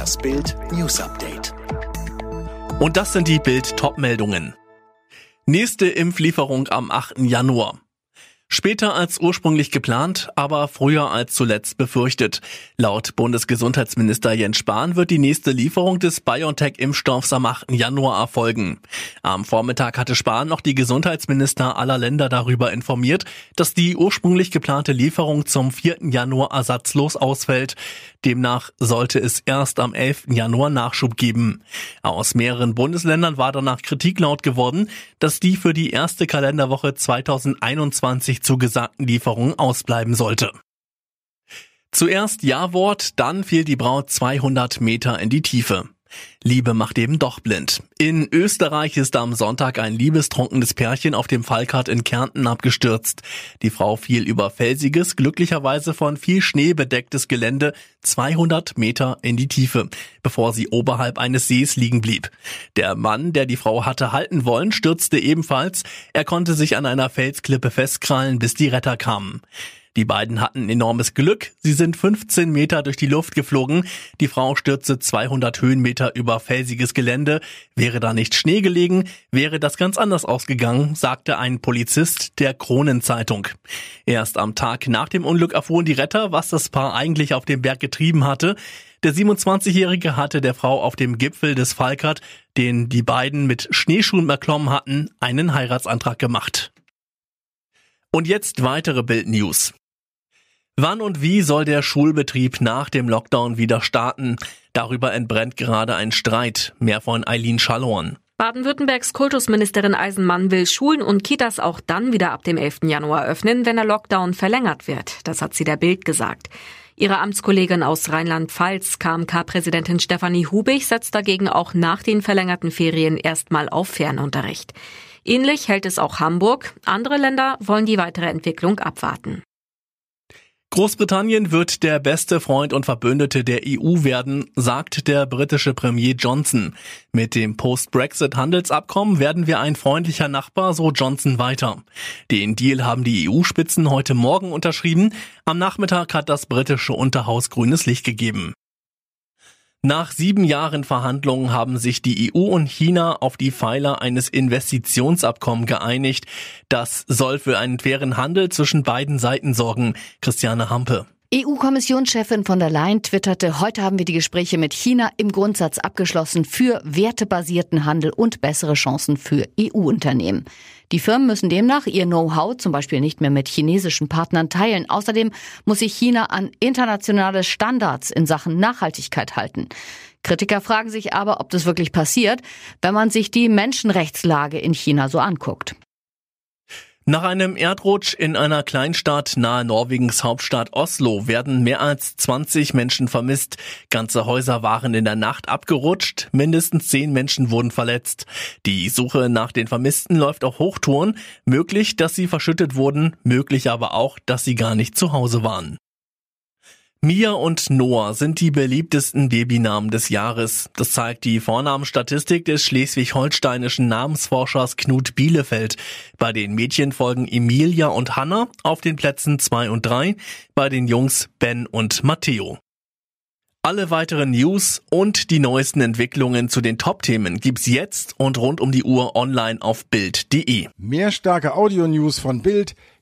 Das Bild News Update. Und das sind die Bild Topmeldungen. Nächste Impflieferung am 8. Januar. Später als ursprünglich geplant, aber früher als zuletzt befürchtet. Laut Bundesgesundheitsminister Jens Spahn wird die nächste Lieferung des BioNTech-Impfstoffs am 8. Januar erfolgen. Am Vormittag hatte Spahn noch die Gesundheitsminister aller Länder darüber informiert, dass die ursprünglich geplante Lieferung zum 4. Januar ersatzlos ausfällt. Demnach sollte es erst am 11. Januar Nachschub geben. Aus mehreren Bundesländern war danach Kritik laut geworden, dass die für die erste Kalenderwoche 2021 zugesagten Lieferungen ausbleiben sollte. Zuerst Ja-Wort, dann fiel die Braut 200 Meter in die Tiefe. Liebe macht eben doch blind. In Österreich ist am Sonntag ein liebestrunkenes Pärchen auf dem Falkart in Kärnten abgestürzt. Die Frau fiel über felsiges, glücklicherweise von viel Schnee bedecktes Gelände 200 Meter in die Tiefe, bevor sie oberhalb eines Sees liegen blieb. Der Mann, der die Frau hatte halten wollen, stürzte ebenfalls. Er konnte sich an einer Felsklippe festkrallen, bis die Retter kamen. Die beiden hatten enormes Glück. Sie sind 15 Meter durch die Luft geflogen. Die Frau stürzte 200 Höhenmeter über felsiges Gelände. Wäre da nicht Schnee gelegen, wäre das ganz anders ausgegangen, sagte ein Polizist der Kronenzeitung. Erst am Tag nach dem Unglück erfuhren die Retter, was das Paar eigentlich auf dem Berg getrieben hatte. Der 27-Jährige hatte der Frau auf dem Gipfel des Falkert, den die beiden mit Schneeschuhen erklommen hatten, einen Heiratsantrag gemacht. Und jetzt weitere Bild-News. Wann und wie soll der Schulbetrieb nach dem Lockdown wieder starten? Darüber entbrennt gerade ein Streit. Mehr von Eileen Schallorn. Baden-Württembergs Kultusministerin Eisenmann will Schulen und Kitas auch dann wieder ab dem 11. Januar öffnen, wenn der Lockdown verlängert wird. Das hat sie der Bild gesagt. Ihre Amtskollegin aus Rheinland-Pfalz, KMK-Präsidentin Stefanie Hubig, setzt dagegen auch nach den verlängerten Ferien erstmal auf Fernunterricht. Ähnlich hält es auch Hamburg. Andere Länder wollen die weitere Entwicklung abwarten. Großbritannien wird der beste Freund und Verbündete der EU werden, sagt der britische Premier Johnson. Mit dem Post-Brexit-Handelsabkommen werden wir ein freundlicher Nachbar, so Johnson weiter. Den Deal haben die EU-Spitzen heute Morgen unterschrieben. Am Nachmittag hat das britische Unterhaus grünes Licht gegeben. Nach sieben Jahren Verhandlungen haben sich die EU und China auf die Pfeiler eines Investitionsabkommens geeinigt. Das soll für einen fairen Handel zwischen beiden Seiten sorgen. Christiane Hampe. EU-Kommissionschefin von der Leyen twitterte, heute haben wir die Gespräche mit China im Grundsatz abgeschlossen für wertebasierten Handel und bessere Chancen für EU-Unternehmen. Die Firmen müssen demnach ihr Know-how zum Beispiel nicht mehr mit chinesischen Partnern teilen. Außerdem muss sich China an internationale Standards in Sachen Nachhaltigkeit halten. Kritiker fragen sich aber, ob das wirklich passiert, wenn man sich die Menschenrechtslage in China so anguckt. Nach einem Erdrutsch in einer Kleinstadt nahe Norwegens Hauptstadt Oslo werden mehr als 20 Menschen vermisst. Ganze Häuser waren in der Nacht abgerutscht, mindestens 10 Menschen wurden verletzt. Die Suche nach den Vermissten läuft auf Hochtouren. Möglich, dass sie verschüttet wurden, möglich aber auch, dass sie gar nicht zu Hause waren. Mia und Noah sind die beliebtesten Babynamen des Jahres. Das zeigt die Vornamenstatistik des schleswig-holsteinischen Namensforschers Knut Bielefeld. Bei den Mädchen folgen Emilia und Hannah auf den Plätzen zwei und drei, bei den Jungs Ben und Matteo. Alle weiteren News und die neuesten Entwicklungen zu den Top-Themen gibt's jetzt und rund um die Uhr online auf Bild.de. Mehr starke Audio-News von Bild